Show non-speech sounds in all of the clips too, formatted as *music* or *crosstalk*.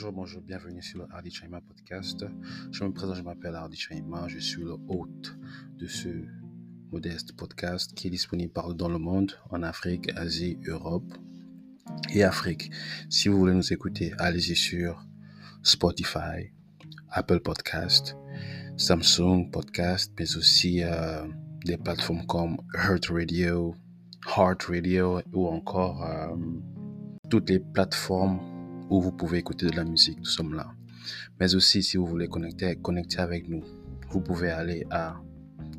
Bonjour, bonjour, bienvenue sur le Hardy Chaima podcast. Je me présente, je m'appelle Hardy Chaima, je suis le hôte de ce modeste podcast qui est disponible partout dans le monde, en Afrique, Asie, Europe et Afrique. Si vous voulez nous écouter, allez-y sur Spotify, Apple Podcast, Samsung Podcast, mais aussi euh, des plateformes comme Heart Radio, Heart Radio ou encore euh, toutes les plateformes où vous pouvez écouter de la musique. Nous sommes là. Mais aussi, si vous voulez connecter, avec nous, vous pouvez aller à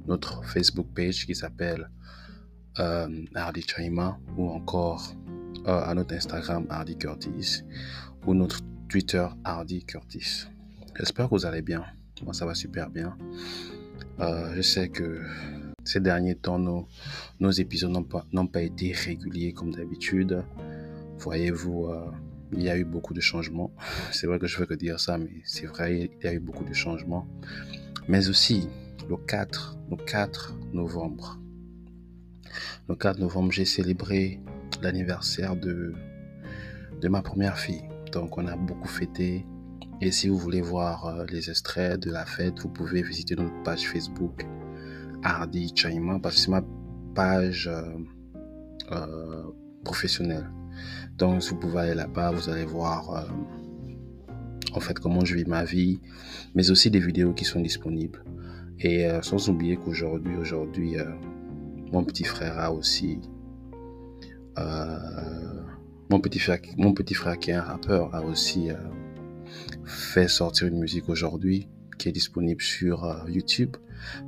notre Facebook page qui s'appelle euh, Hardy Chaima ou encore euh, à notre Instagram Hardy Curtis ou notre Twitter Hardy Curtis. J'espère que vous allez bien. Moi, ça va super bien. Euh, je sais que ces derniers temps, nos, épisodes n'ont pas, pas été réguliers comme d'habitude. Voyez-vous, euh, il y a eu beaucoup de changements. C'est vrai que je veux que dire ça, mais c'est vrai, il y a eu beaucoup de changements. Mais aussi, le 4, le 4 novembre, le 4 novembre, j'ai célébré l'anniversaire de, de ma première fille. Donc, on a beaucoup fêté. Et si vous voulez voir euh, les extraits de la fête, vous pouvez visiter notre page Facebook Hardy Chaima parce que c'est ma page euh, euh, professionnelle. Donc, vous pouvez aller là-bas, vous allez voir euh, en fait comment je vis ma vie, mais aussi des vidéos qui sont disponibles. Et euh, sans oublier qu'aujourd'hui, aujourd'hui, euh, mon petit frère a aussi mon petit frère, mon petit frère qui est un rappeur a aussi fait sortir une musique aujourd'hui qui est disponible sur YouTube.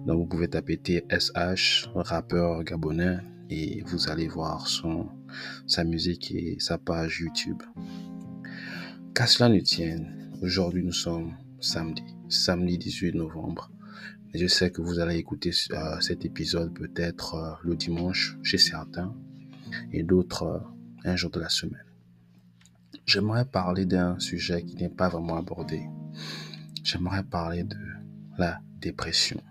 Donc vous pouvez taper TSH, rappeur gabonais, et vous allez voir son, sa musique et sa page YouTube. Qu'à cela ne tienne, aujourd'hui nous sommes samedi, samedi 18 novembre. Je sais que vous allez écouter euh, cet épisode peut-être euh, le dimanche chez certains et d'autres euh, un jour de la semaine. J'aimerais parler d'un sujet qui n'est pas vraiment abordé. J'aimerais parler de la dépression.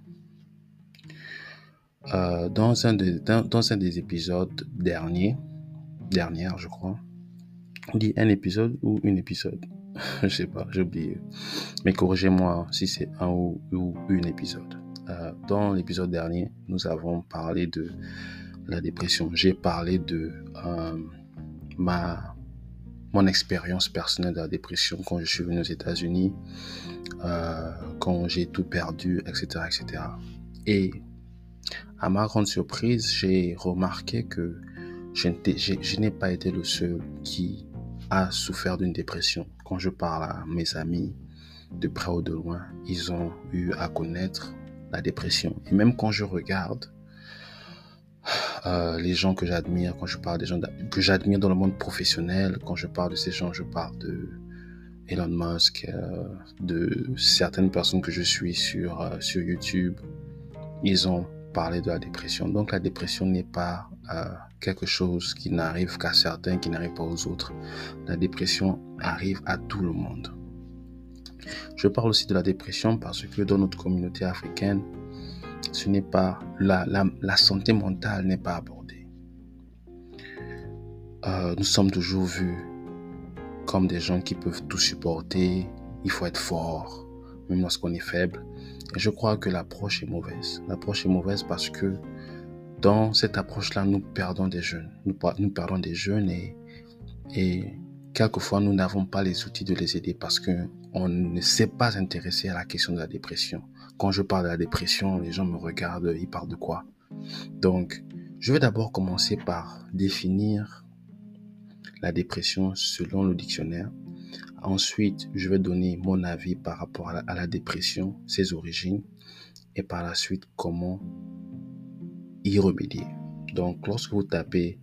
Dans, un dans, un des épisodes derniers, dernière je crois, on dit un épisode ou une épisode, *laughs* je sais pas, j'ai oublié. Mais corrigez-moi si c'est un ou, une épisode. Euh, dans l'épisode dernier, nous avons parlé de la dépression. J'ai parlé de euh, ma mon expérience personnelle de la dépression quand je suis venu aux États-Unis, euh, quand j'ai tout perdu, etc., etc. Et à ma grande surprise, j'ai remarqué que je n'ai pas été le seul qui a souffert d'une dépression. Quand je parle à mes amis, de près ou de loin, ils ont eu à connaître la dépression. Et même quand je regarde euh, les gens que j'admire, quand je parle des gens que j'admire dans le monde professionnel, quand je parle de ces gens, je parle de Elon Musk, euh, de certaines personnes que je suis sur, euh, sur YouTube, ils ont parler de la dépression. Donc la dépression n'est pas quelque chose qui n'arrive qu'à certains, qui n'arrive pas aux autres. La dépression arrive à tout le monde. Je parle aussi de la dépression parce que dans notre communauté africaine, ce n'est pas la, santé mentale n'est pas abordée. Euh, nous sommes toujours vus comme des gens qui peuvent tout supporter. Il faut être fort, même lorsqu'on est faible. Et je crois que l'approche est mauvaise. L'approche est mauvaise parce que dans cette approche-là, nous perdons des jeunes. Nous, perdons des jeunes et, et quelquefois, nous n'avons pas les outils de les aider parce qu'on ne s'est pas intéressé à la question de la dépression. Quand je parle de la dépression, les gens me regardent, ils parlent de quoi? Donc, je vais d'abord commencer par définir la dépression selon le dictionnaire. Ensuite, je vais donner mon avis par rapport à la, dépression, ses origines, et par la suite, comment y remédier. Donc, lorsque vous tapez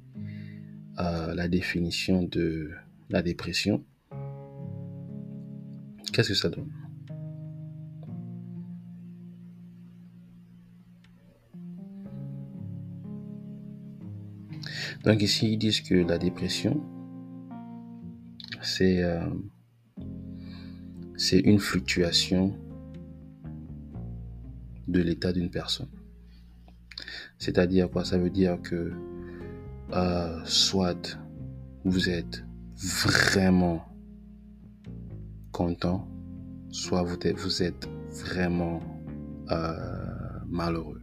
euh, la définition de la dépression, qu'est-ce que ça donne? Donc ici, ils disent que la dépression, c'est euh, c'est une fluctuation de l'état d'une personne. C'est-à-dire quoi? Ça veut dire que euh, soit vous êtes vraiment content, soit vous êtes, vraiment euh, malheureux.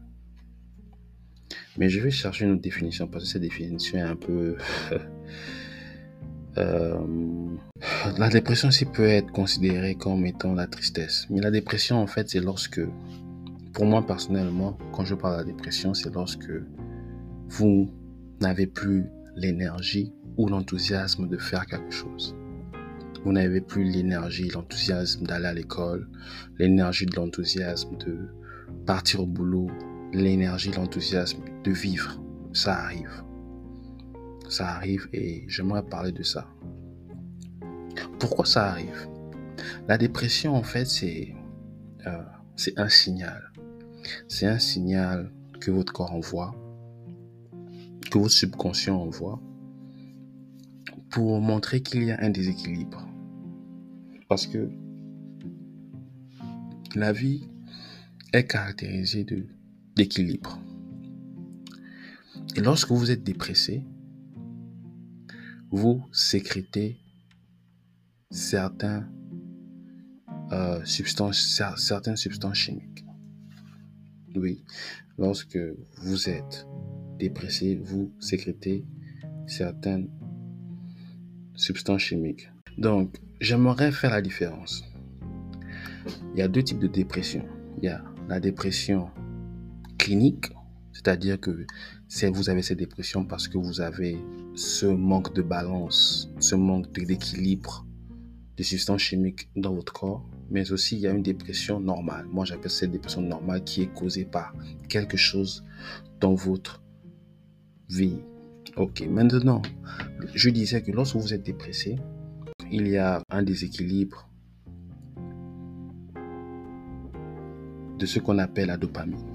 Mais je vais chercher une autre définition parce que cette définition est un peu... *laughs* Euh, la dépression aussi peut être considérée comme étant la tristesse. Mais la dépression, en fait, c'est lorsque, pour moi personnellement, quand je parle de la dépression, c'est lorsque vous n'avez plus l'énergie ou l'enthousiasme de faire quelque chose. Vous n'avez plus l'énergie, l'enthousiasme d'aller à l'école, l'énergie l'enthousiasme de partir au boulot, l'énergie, l'enthousiasme de vivre. Ça arrive. Ça arrive et j'aimerais parler de ça. Pourquoi ça arrive? La dépression, en fait, c'est euh, un signal. C'est un signal que votre corps envoie, que votre subconscient envoie, pour montrer qu'il y a un déséquilibre. Parce que la vie est caractérisée d'équilibre. Et lorsque vous êtes dépressé, vous sécrétez certains, euh, certaines substances chimiques. Oui, lorsque vous êtes dépressé, vous sécrétez certaines substances chimiques. Donc, j'aimerais faire la différence. Il y a deux types de dépression. Il y a la dépression clinique, c'est-à-dire que vous avez cette dépression parce que vous avez ce manque de balance, ce manque d'équilibre de substances chimiques dans votre corps, mais aussi il y a une dépression normale. Moi, j'appelle cette dépression normale qui est causée par quelque chose dans votre vie. Ok, maintenant, je disais que lorsque vous êtes dépressé, il y a un déséquilibre de ce qu'on appelle la dopamine.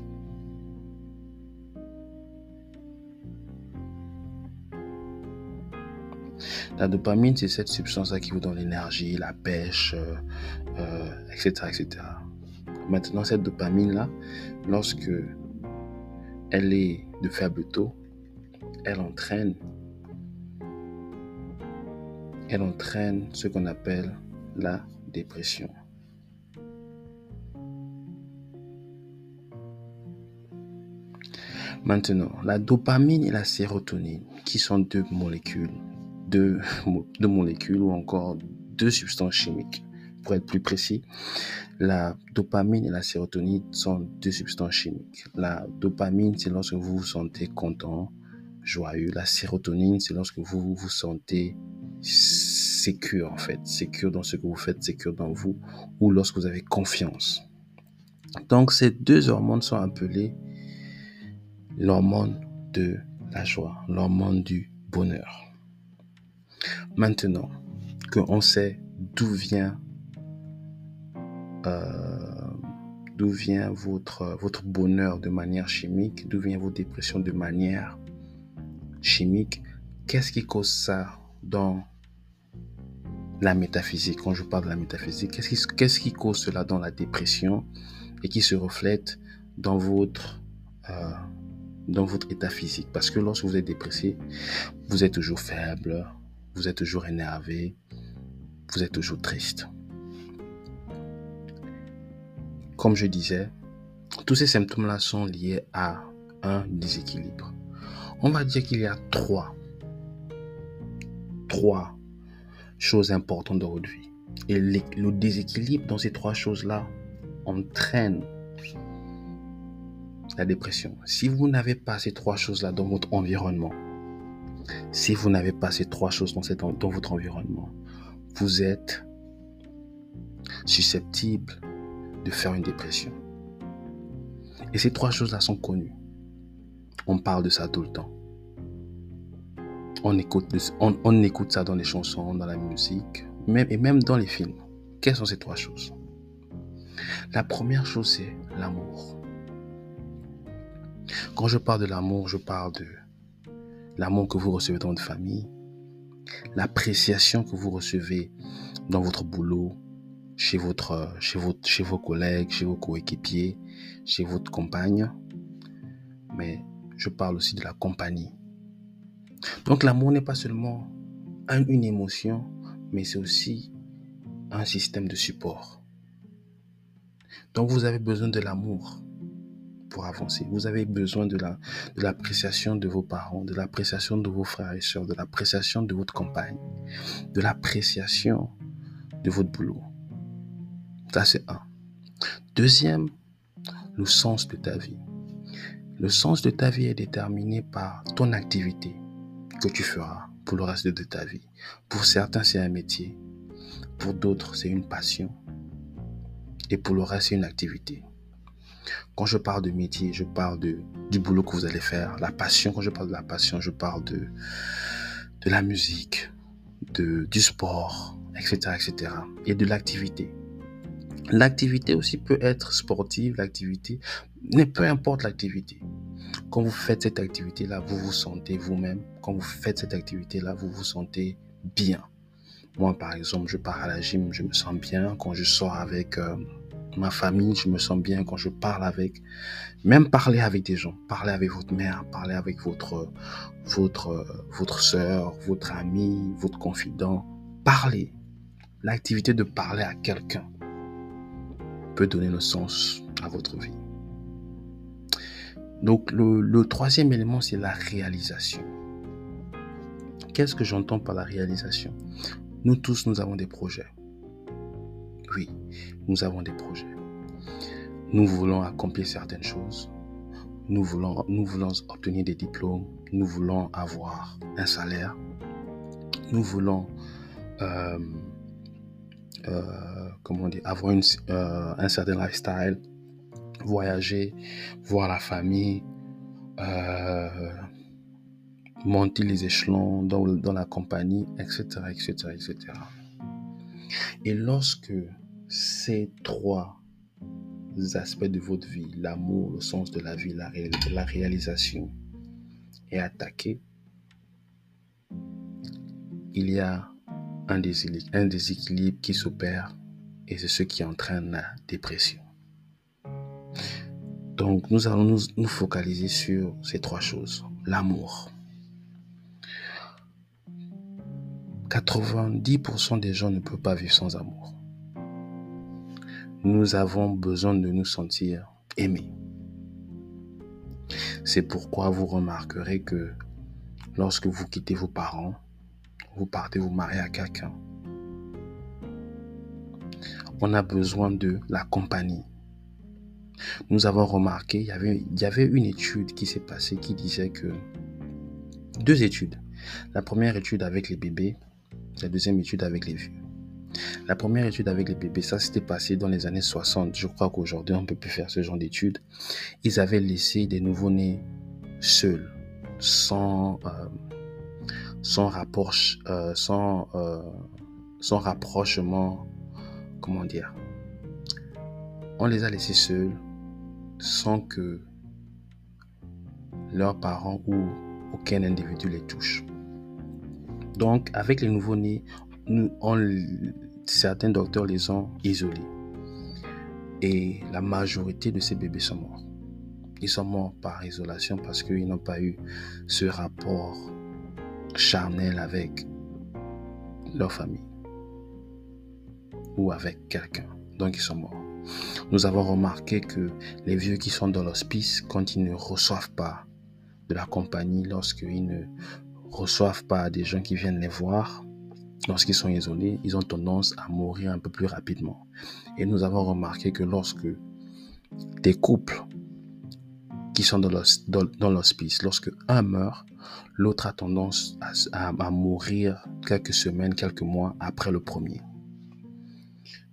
La dopamine, c'est cette substance-là qui vous donne l'énergie, la pêche, etc., etc. Euh, Maintenant, cette dopamine-là, lorsque elle est de faible taux, elle entraîne, elle entraîne ce qu'on appelle la dépression. Maintenant, la dopamine et la sérotonine, qui sont deux molécules deux, *laughs* molécules ou encore deux substances chimiques. Pour être plus précis, la dopamine et la sérotonine sont deux substances chimiques. La dopamine, c'est lorsque vous vous sentez content, joyeux. La sérotonine, c'est lorsque vous vous sentez sécure en fait, sécure dans ce que vous faites, sécure dans vous, ou lorsque vous avez confiance. Donc ces deux hormones sont appelées l'hormone de la joie, l'hormone du bonheur. Maintenant qu'on sait d'où vient, d'où vient votre, votre bonheur de manière chimique, d'où vient vos dépressions de manière chimique, qu'est-ce qui cause ça dans la métaphysique? Quand je parle de la métaphysique, qu'est-ce qui, qu'est-ce qui cause cela dans la dépression et qui se reflète dans votre... Euh, dans votre état physique? Parce que lorsque vous êtes dépressé, vous êtes toujours faible, vous êtes toujours énervé, vous êtes toujours triste. Comme je disais, tous ces symptômes-là sont liés à un déséquilibre. On va dire qu'il y a trois, choses importantes dans votre vie. Et le déséquilibre dans ces trois choses-là entraîne la dépression. Si vous n'avez pas ces trois choses-là dans votre environnement, si vous n'avez pas ces trois choses dans, dans votre environnement, vous êtes susceptible de faire une dépression. Et ces trois choses-là sont connues. On parle de ça tout le temps. On écoute, on, écoute ça dans les chansons, dans la musique, même, et même dans les films. Quelles sont ces trois choses? La première chose, c'est l'amour. Quand je parle de l'amour, je parle de l'amour que vous recevez dans votre famille, l'appréciation que vous recevez dans votre boulot, chez, vos collègues, chez vos coéquipiers, chez votre compagne. Mais je parle aussi de la compagnie. Donc l'amour n'est pas seulement une émotion, mais c'est aussi un système de support. Donc vous avez besoin de l'amour pour avancer. Vous avez besoin de de l'appréciation de vos parents, de l'appréciation de vos frères et sœurs, de l'appréciation de votre compagne, de l'appréciation de votre boulot. Ça c'est un. Deuxième, le sens de ta vie. Le sens de ta vie est déterminé par ton activité que tu feras pour le reste de ta vie. Pour certains, c'est un métier. Pour d'autres, c'est une passion. Et pour le reste, c'est une activité. Quand je parle de métier, je parle de, du boulot que vous allez faire. La passion, quand je parle de la passion, je parle de, de la musique, de, du sport, etc., etc. Et de l'activité. L'activité aussi peut être sportive, l'activité, mais peu importe l'activité. Quand vous faites cette activité-là, vous vous sentez vous-même. Quand vous faites cette activité-là, vous vous sentez bien. Moi, par exemple, je pars à la gym, je me sens bien. Quand je sors avec euh, ma famille, je me sens bien. Quand je parle avec, même parler avec des gens, parler avec votre mère, parler avec votre, votre, votre soeur, votre ami, votre confident, parler. L'activité de parler à quelqu'un donner le sens à votre vie. Donc le, troisième élément, c'est la réalisation. Qu'est-ce que j'entends par la réalisation? Nous tous, nous avons des projets. Oui, nous avons des projets. Nous voulons accomplir certaines choses. Nous voulons, nous voulons obtenir des diplômes. Nous voulons avoir un salaire. Nous voulons euh, comment dire, avoir euh, un certain lifestyle voyager, voir la famille, euh, monter les échelons dans, dans, la compagnie, etc., etc., etc. Et lorsque ces trois aspects de votre vie, l'amour, le sens de la vie, la, la réalisation, est attaqué, il y a un déséquilibre qui s'opère et c'est ce qui entraîne la dépression. Donc nous allons nous, focaliser sur ces trois choses. L'amour. 90% des gens ne peuvent pas vivre sans amour. Nous avons besoin de nous sentir aimés. C'est pourquoi vous remarquerez que lorsque vous quittez vos parents, vous partez vous marier à quelqu'un, on a besoin de la compagnie, nous avons remarqué, il y avait, une étude qui s'est passée qui disait que deux études. La première étude avec les bébés, la deuxième étude avec les vieux. La première étude avec les bébés, ça s'était passé dans les années 60. Je crois qu'aujourd'hui, on ne peut plus faire ce genre d'études. Ils avaient laissé des nouveau-nés seuls, sans, euh, sans, rapport, euh, sans, euh, rapprochement, comment dire. On les a laissés seuls, sans que leurs parents ou aucun individu les touche. Donc, avec les nouveaux-nés, certains docteurs les ont isolés. Et la majorité de ces bébés sont morts. Ils sont morts par isolation parce qu'ils n'ont pas eu ce rapport charnel avec leur famille ou avec quelqu'un. Donc ils sont morts. Nous avons remarqué que les vieux qui sont dans l'hospice, quand ils ne reçoivent pas de la compagnie, lorsqu'ils ne reçoivent pas des gens qui viennent les voir, lorsqu'ils sont isolés, ils ont tendance à mourir un peu plus rapidement. Et nous avons remarqué que lorsque des couples qui sont dans l'hospice, lorsque un meurt, l'autre a tendance à, mourir quelques semaines, quelques mois après le premier.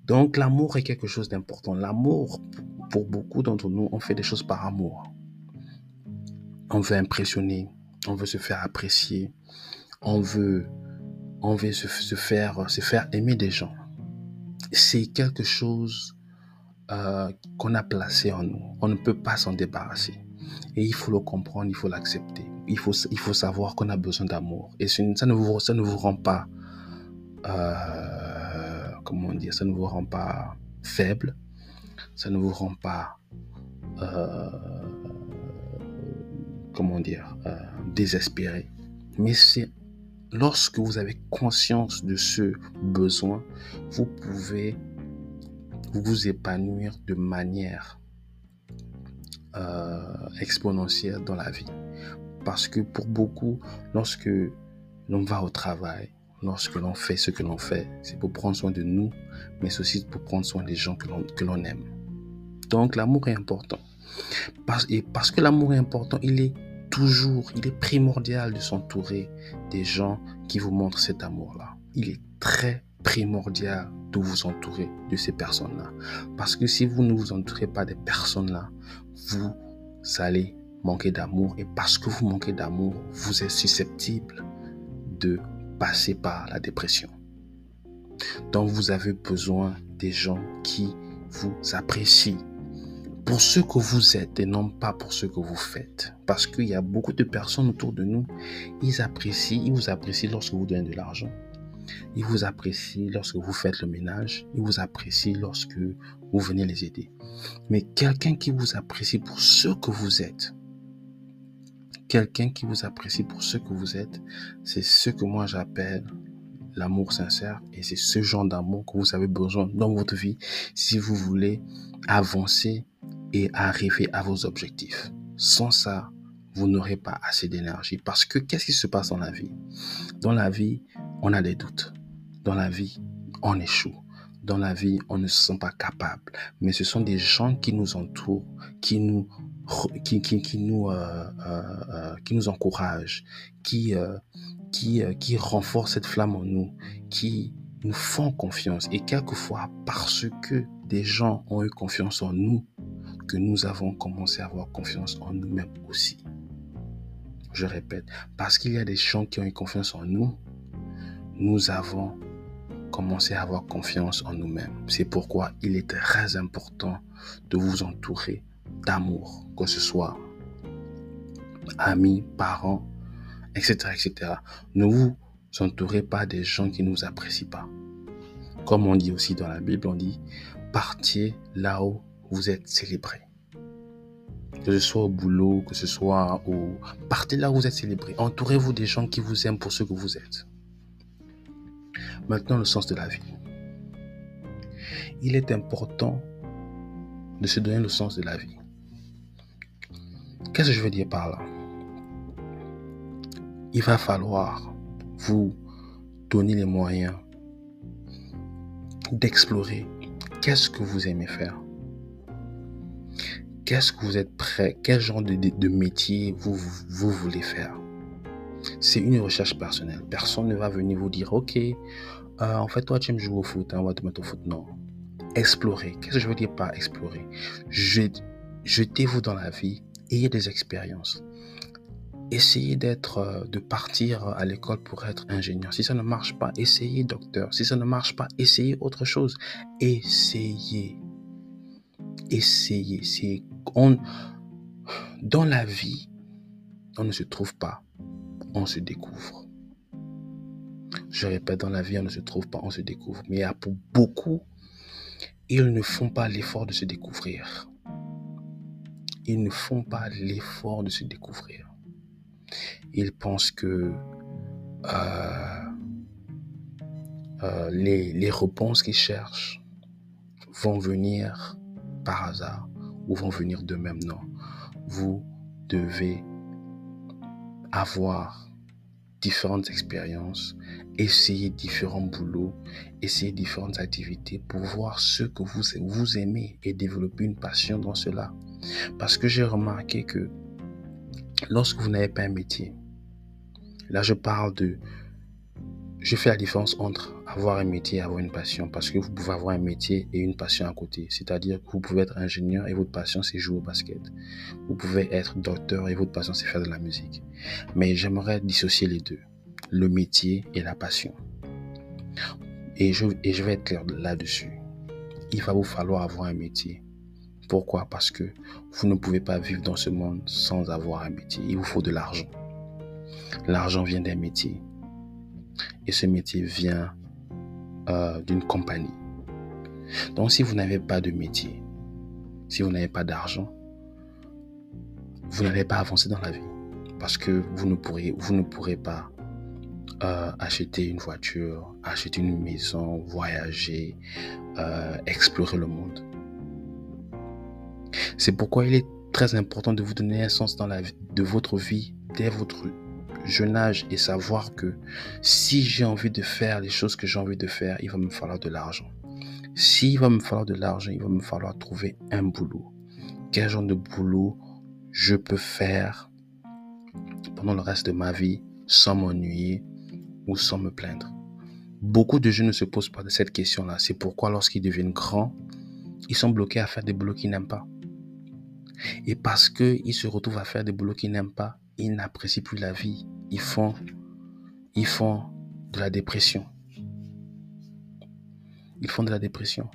Donc l'amour est quelque chose d'important. L'amour, pour beaucoup d'entre nous, on fait des choses par amour. On veut impressionner, on veut se faire apprécier, on veut, on veut se, faire, se faire aimer des gens. C'est quelque chose euh, qu'on a placé en nous. On ne peut pas s'en débarrasser. Et il faut le comprendre, il faut l'accepter. Il faut, il faut savoir qu'on a besoin d'amour. Et ça ne, vous, ça ne vous rend pas... Euh, comment dire, ça ne vous rend pas faible, ça ne vous rend pas, euh, comment dire, euh, désespéré. Mais c'est lorsque vous avez conscience de ce besoin, vous pouvez vous épanouir de manière euh, exponentielle dans la vie. Parce que pour beaucoup, lorsque l'on va au travail, lorsque l'on fait ce que l'on fait, c'est pour prendre soin de nous, mais c'est aussi pour prendre soin des gens que l'on aime. Donc l'amour est important. et parce que l'amour est important, il est toujours, il est primordial de s'entourer des gens qui vous montrent cet amour-là. Il est très primordial de vous entourer de ces personnes-là. Parce que si vous ne vous entourez pas des personnes-là, vous allez manquer d'amour. Et parce que vous manquez d'amour, vous êtes susceptible de passer par la dépression. Donc vous avez besoin des gens qui vous apprécient pour ce que vous êtes et non pas pour ce que vous faites. Parce qu'il y a beaucoup de personnes autour de nous, ils apprécient, ils vous apprécient lorsque vous donnez de l'argent. Ils vous apprécient lorsque vous faites le ménage. Ils vous apprécient lorsque vous venez les aider. Mais quelqu'un qui vous apprécie pour ce que vous êtes, quelqu'un qui vous apprécie pour ce que vous êtes, c'est ce que moi j'appelle l'amour sincère et c'est ce genre d'amour que vous avez besoin dans votre vie si vous voulez avancer et arriver à vos objectifs. Sans ça, vous n'aurez pas assez d'énergie parce que qu'est-ce qui se passe dans la vie? Dans la vie, on a des doutes. Dans la vie, on échoue. Dans la vie, on ne se sent pas capable. Mais ce sont des gens qui nous entourent, qui nous qui, nous, euh, euh, euh, qui nous encouragent, qui, qui, qui renforcent cette flamme en nous, qui nous font confiance. Et quelquefois, parce que des gens ont eu confiance en nous, que nous avons commencé à avoir confiance en nous-mêmes aussi. Je répète, parce qu'il y a des gens qui ont eu confiance en nous, nous avons commencé à avoir confiance en nous-mêmes. C'est pourquoi il est très important de vous entourer d'amour, que ce soit amis, parents, etc., etc. Ne vous entourez pas des gens qui ne vous apprécient pas. Comme on dit aussi dans la Bible, on dit, partiez là où vous êtes célébré. Que ce soit au boulot, que ce soit au... Partez là où vous êtes célébré. Entourez-vous des gens qui vous aiment pour ce que vous êtes. Maintenant, le sens de la vie. Il est important de se donner le sens de la vie. Qu'est-ce que je veux dire par là? Il va falloir vous donner les moyens d'explorer qu'est-ce que vous aimez faire. Qu'est-ce que vous êtes prêt Quel genre de, métier vous, voulez faire C'est une recherche personnelle. Personne ne va venir vous dire, OK, euh, en fait, toi, tu aimes jouer au foot, hein, on va te mettre au foot. Non. Explorer. Qu'est-ce que je veux dire par explorer? Jetez-vous dans la vie ayez des expériences. Essayez d'être, euh, de partir à l'école pour être ingénieur. Si ça ne marche pas, essayez docteur. Si ça ne marche pas, essayez autre chose. Essayez. Essayez. On, dans la vie, on ne se trouve pas, on se découvre. Je répète, dans la vie, on ne se trouve pas, on se découvre. Mais pour beaucoup, ils ne font pas l'effort de se découvrir ils ne font pas l'effort de se découvrir. Ils pensent que euh, euh, les, les réponses qu'ils cherchent vont venir par hasard ou vont venir d'eux-mêmes. Non. Vous devez avoir différentes expériences, essayer différents boulots, essayer différentes activités pour voir ce que vous, vous aimez et développer une passion dans cela. Parce que j'ai remarqué que lorsque vous n'avez pas un métier, là je parle de... Je fais la différence entre avoir un métier et avoir une passion. Parce que vous pouvez avoir un métier et une passion à côté. C'est-à-dire que vous pouvez être ingénieur et votre passion c'est jouer au basket. Vous pouvez être docteur et votre passion c'est faire de la musique. Mais j'aimerais dissocier les deux. Le métier et la passion. Et je, et je vais être clair là-dessus. Il va vous falloir avoir un métier pourquoi? Parce que vous ne pouvez pas vivre dans ce monde sans avoir un métier. Il vous faut de l'argent. L'argent vient d'un métier. Et ce métier vient euh, d'une compagnie. Donc si vous n'avez pas de métier, si vous n'avez pas d'argent, vous n'allez pas avancer dans la vie. Parce que vous ne pourrez, vous ne pourrez pas euh, acheter une voiture, acheter une maison, voyager, euh, explorer le monde. C'est pourquoi il est très important de vous donner un sens dans la de votre vie dès votre jeune âge et savoir que si j'ai envie de faire les choses que j'ai envie de faire, il va me falloir de l'argent. S'il va me falloir de l'argent, il va me falloir trouver un boulot. Quel genre de boulot je peux faire pendant le reste de ma vie sans m'ennuyer ou sans me plaindre? Beaucoup de jeunes ne se posent pas cette question-là. C'est pourquoi lorsqu'ils deviennent grands, ils sont bloqués à faire des boulots qu'ils n'aiment pas. Et parce qu'ils se retrouvent à faire des boulots qu'ils n'aiment pas, ils n'apprécient plus la vie. Ils font, ils font de la dépression. Ils font de la dépression.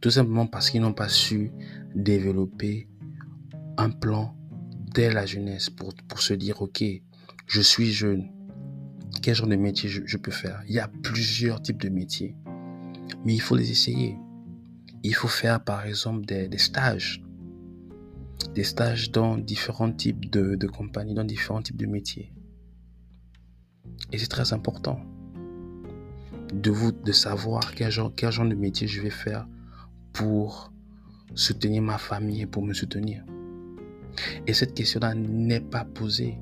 Tout simplement parce qu'ils n'ont pas su développer un plan dès la jeunesse pour, pour se dire, OK, je suis jeune. Quel genre de métier je, peux faire? Il y a plusieurs types de métiers. Mais il faut les essayer. Il faut faire par exemple des, des stages des stages dans différents types de, compagnies, dans différents types de métiers. Et c'est très important de vous de savoir quel genre, quel genre de métier je vais faire pour soutenir ma famille et pour me soutenir. Et cette question-là n'est pas posée.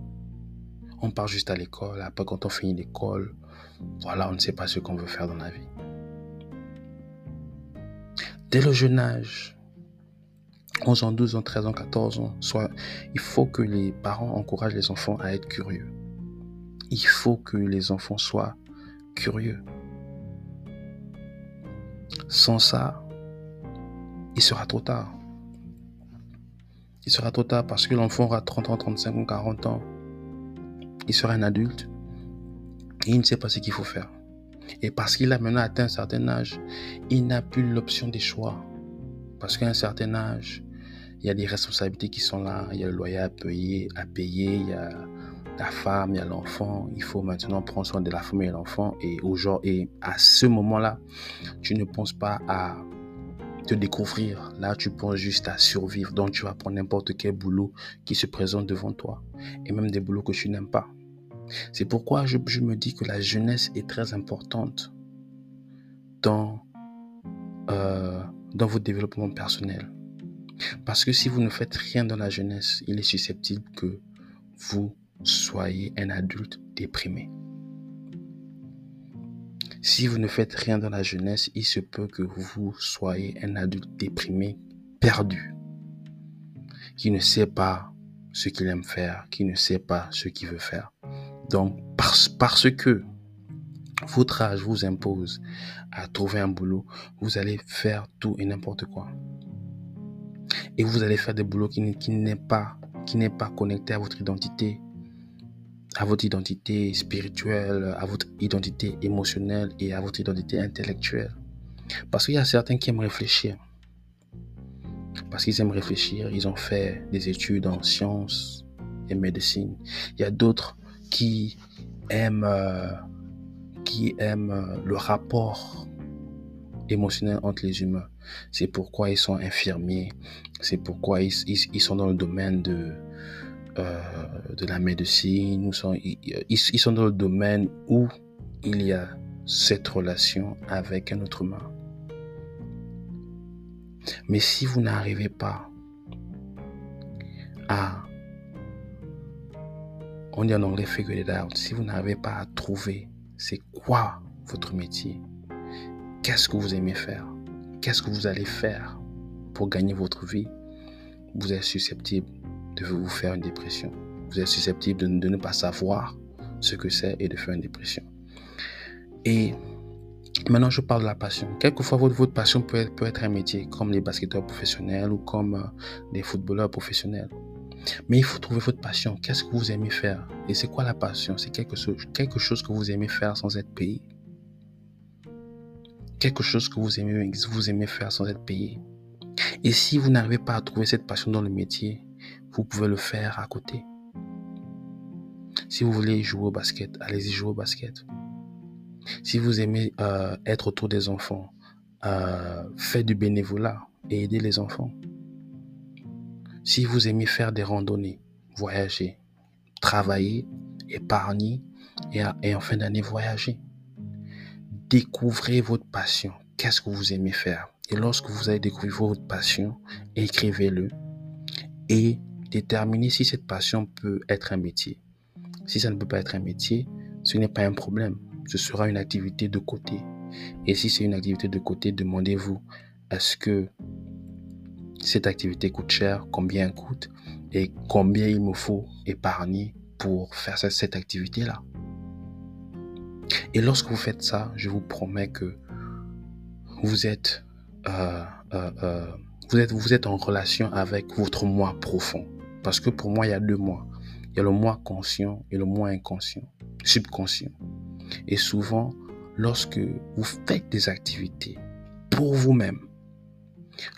On part juste à l'école. Après, quand on finit l'école, voilà, on ne sait pas ce qu'on veut faire dans la vie. Dès le jeune âge, 11 ans, 12 ans, 13 ans, 14 ans, soit, il faut que les parents encouragent les enfants à être curieux. Il faut que les enfants soient curieux. Sans ça, il sera trop tard. Il sera trop tard parce que l'enfant aura 30 ans, 35 ans, 40 ans. Il sera un adulte et il ne sait pas ce qu'il faut faire. Et parce qu'il a maintenant atteint un certain âge, il n'a plus l'option des choix. Parce qu'à un certain âge, il y a des responsabilités qui sont là, il y a le loyer à payer, à payer il y a la femme, il y a l'enfant. Il faut maintenant prendre soin de la femme et de l'enfant. Et, et à ce moment-là, tu ne penses pas à te découvrir. Là, tu penses juste à survivre. Donc, tu vas prendre n'importe quel boulot qui se présente devant toi. Et même des boulots que tu n'aimes pas. C'est pourquoi je, me dis que la jeunesse est très importante dans, euh, dans votre développement personnel. Parce que si vous ne faites rien dans la jeunesse, il est susceptible que vous soyez un adulte déprimé. Si vous ne faites rien dans la jeunesse, il se peut que vous soyez un adulte déprimé, perdu, qui ne sait pas ce qu'il aime faire, qui ne sait pas ce qu'il veut faire. Donc, parce, que votre âge vous impose à trouver un boulot, vous allez faire tout et n'importe quoi et vous allez faire des boulots qui, n'est pas qui n'est pas connecté à votre identité, à votre identité spirituelle, à votre identité émotionnelle et à votre identité intellectuelle. Parce qu'il y a certains qui aiment réfléchir. Parce qu'ils aiment réfléchir, ils ont fait des études en sciences et médecine. Il y a d'autres qui aiment, euh, qui aiment euh, le rapport émotionnel entre les humains. C'est pourquoi ils sont infirmiers. C'est pourquoi ils, sont dans le domaine de, euh, la médecine. Ils, sont dans le domaine où il y a cette relation avec un autre humain. Mais si vous n'arrivez pas à, on dit en anglais figure it out, si vous n'arrivez pas à trouver c'est quoi votre métier, qu'est-ce que vous aimez faire, qu'est-ce que vous allez faire pour gagner votre vie, vous êtes susceptible de vous faire une dépression. Vous êtes susceptible de, ne pas savoir ce que c'est et de faire une dépression. Et maintenant, je parle de la passion. Quelquefois, votre, passion peut être, un métier, comme les basketteurs professionnels ou comme euh, les footballeurs professionnels. Mais il faut trouver votre passion. Qu'est-ce que vous aimez faire? Et c'est quoi la passion? C'est quelque quelque chose que vous aimez faire sans être payé quelque chose que vous aimez, vous aimez faire sans être payé. Et si vous n'arrivez pas à trouver cette passion dans le métier, vous pouvez le faire à côté. Si vous voulez jouer au basket, allez-y jouer au basket. Si vous aimez euh, être autour des enfants, euh, faites du bénévolat et aidez les enfants. Si vous aimez faire des randonnées, voyager, travailler, épargner, Et, en fin d'année, voyagez. Découvrez votre passion. Qu'est-ce que vous aimez faire? Et lorsque vous allez découvrir votre passion, écrivez-le et déterminez si cette passion peut être un métier. Si ça ne peut pas être un métier, ce n'est pas un problème. Ce sera une activité de côté. Et si c'est une activité de côté, demandez-vous, est-ce que cette activité coûte cher, combien elle coûte et combien il me faut épargner pour faire cette activité-là? Et lorsque vous faites ça, je vous promets que vous êtes, euh, euh, euh, vous êtes, vous êtes en relation avec votre moi profond. Parce que pour moi, il y a deux moi. Il y a le moi conscient et le moi inconscient, subconscient. Et souvent, lorsque vous faites des activités pour vous-même,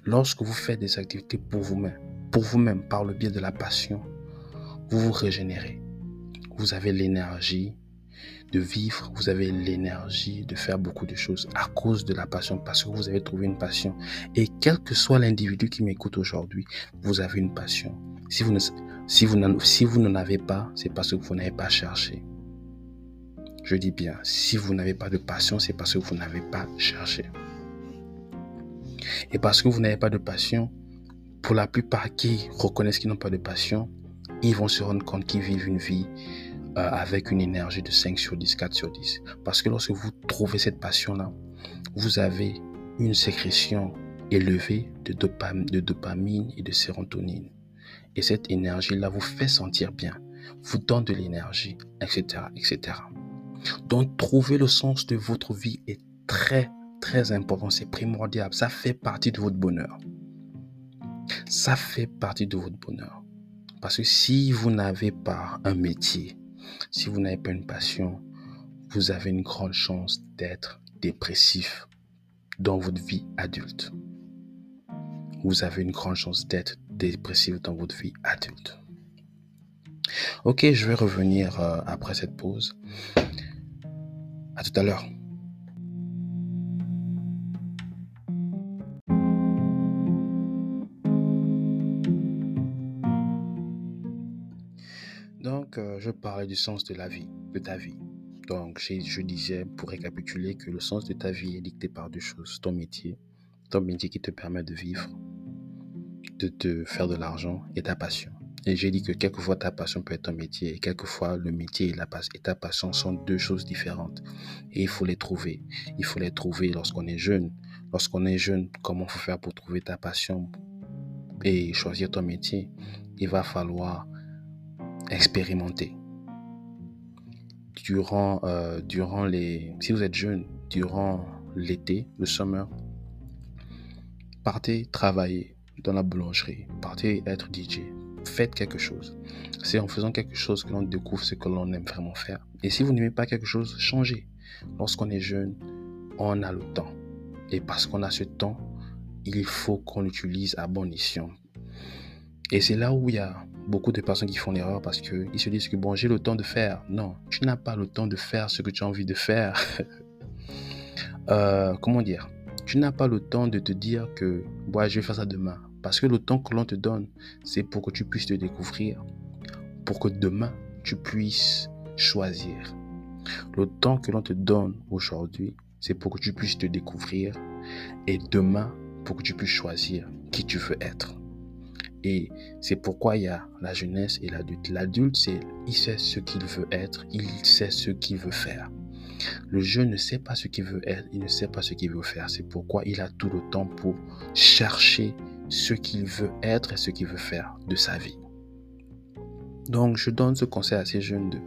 lorsque vous faites des activités pour vous-même, pour vous-même par le biais de la passion, vous vous régénérez. Vous avez l'énergie de vivre, vous avez l'énergie de faire beaucoup de choses à cause de la passion, parce que vous avez trouvé une passion. Et quel que soit l'individu qui m'écoute aujourd'hui, vous avez une passion. Si vous ne, n'en avez pas, c'est parce que vous n'avez pas cherché. Je dis bien, si vous n'avez pas de passion, c'est parce que vous n'avez pas cherché. Et parce que vous n'avez pas de passion, pour la plupart qui reconnaissent qu'ils n'ont pas de passion, ils vont se rendre compte qu'ils vivent une vie avec une énergie de 5 sur 10, 4 sur 10. Parce que lorsque vous trouvez cette passion-là, vous avez une sécrétion élevée de, de dopamine et de sérotonine. Et cette énergie-là vous fait sentir bien, vous donne de l'énergie, etc., etc. Donc, trouver le sens de votre vie est très, très important. C'est primordial. Ça fait partie de votre bonheur. Ça fait partie de votre bonheur. Parce que si vous n'avez pas un métier, si vous n'avez pas une passion, vous avez une grande chance d'être dépressif dans votre vie adulte. Vous avez une grande chance d'être dépressif dans votre vie adulte. Ok, je vais revenir euh, après cette pause. À tout à l'heure. Je parlais du sens de la vie, de ta vie. Donc, je disais, pour récapituler, que le sens de ta vie est dicté par deux choses. Ton métier, ton métier qui te permet de vivre, de te faire de l'argent et ta passion. Et j'ai dit que quelquefois ta passion peut être ton métier et quelquefois le métier et, ta passion sont deux choses différentes. Et il faut les trouver. Il faut les trouver lorsqu'on est jeune. Lorsqu'on est jeune, comment faut faire pour trouver ta passion et choisir ton métier? Il va falloir expérimenter. Durant, euh, durant les... Si vous êtes jeune, durant l'été, le summer, partez travailler dans la boulangerie, partez être DJ, faites quelque chose. C'est en faisant quelque chose que l'on découvre ce que l'on aime vraiment faire. Et si vous n'aimez pas quelque chose, changez. Lorsqu'on est jeune, on a le temps. Et parce qu'on a ce temps, il faut qu'on l'utilise à bon escient. Et c'est là où il y a beaucoup de personnes qui font l'erreur parce qu'ils se disent que bon, j'ai le temps de faire. Non, tu n'as pas le temps de faire ce que tu as envie de faire. *laughs* Euh, comment dire? Tu n'as pas le temps de te dire que bon, je vais faire ça demain. Parce que le temps que l'on te donne, c'est pour que tu puisses te découvrir, pour que demain, tu puisses choisir. Le temps que l'on te donne aujourd'hui, c'est pour que tu puisses te découvrir et demain, pour que tu puisses choisir qui tu veux être. Et c'est pourquoi il y a la jeunesse et l'adulte. L'adulte, c'est il sait ce qu'il veut être, il sait ce qu'il veut faire. Le jeune ne sait pas ce qu'il veut être, il ne sait pas ce qu'il veut faire. C'est pourquoi il a tout le temps pour chercher ce qu'il veut être et ce qu'il veut faire de sa vie. Donc, je donne ce conseil à ces jeunes de,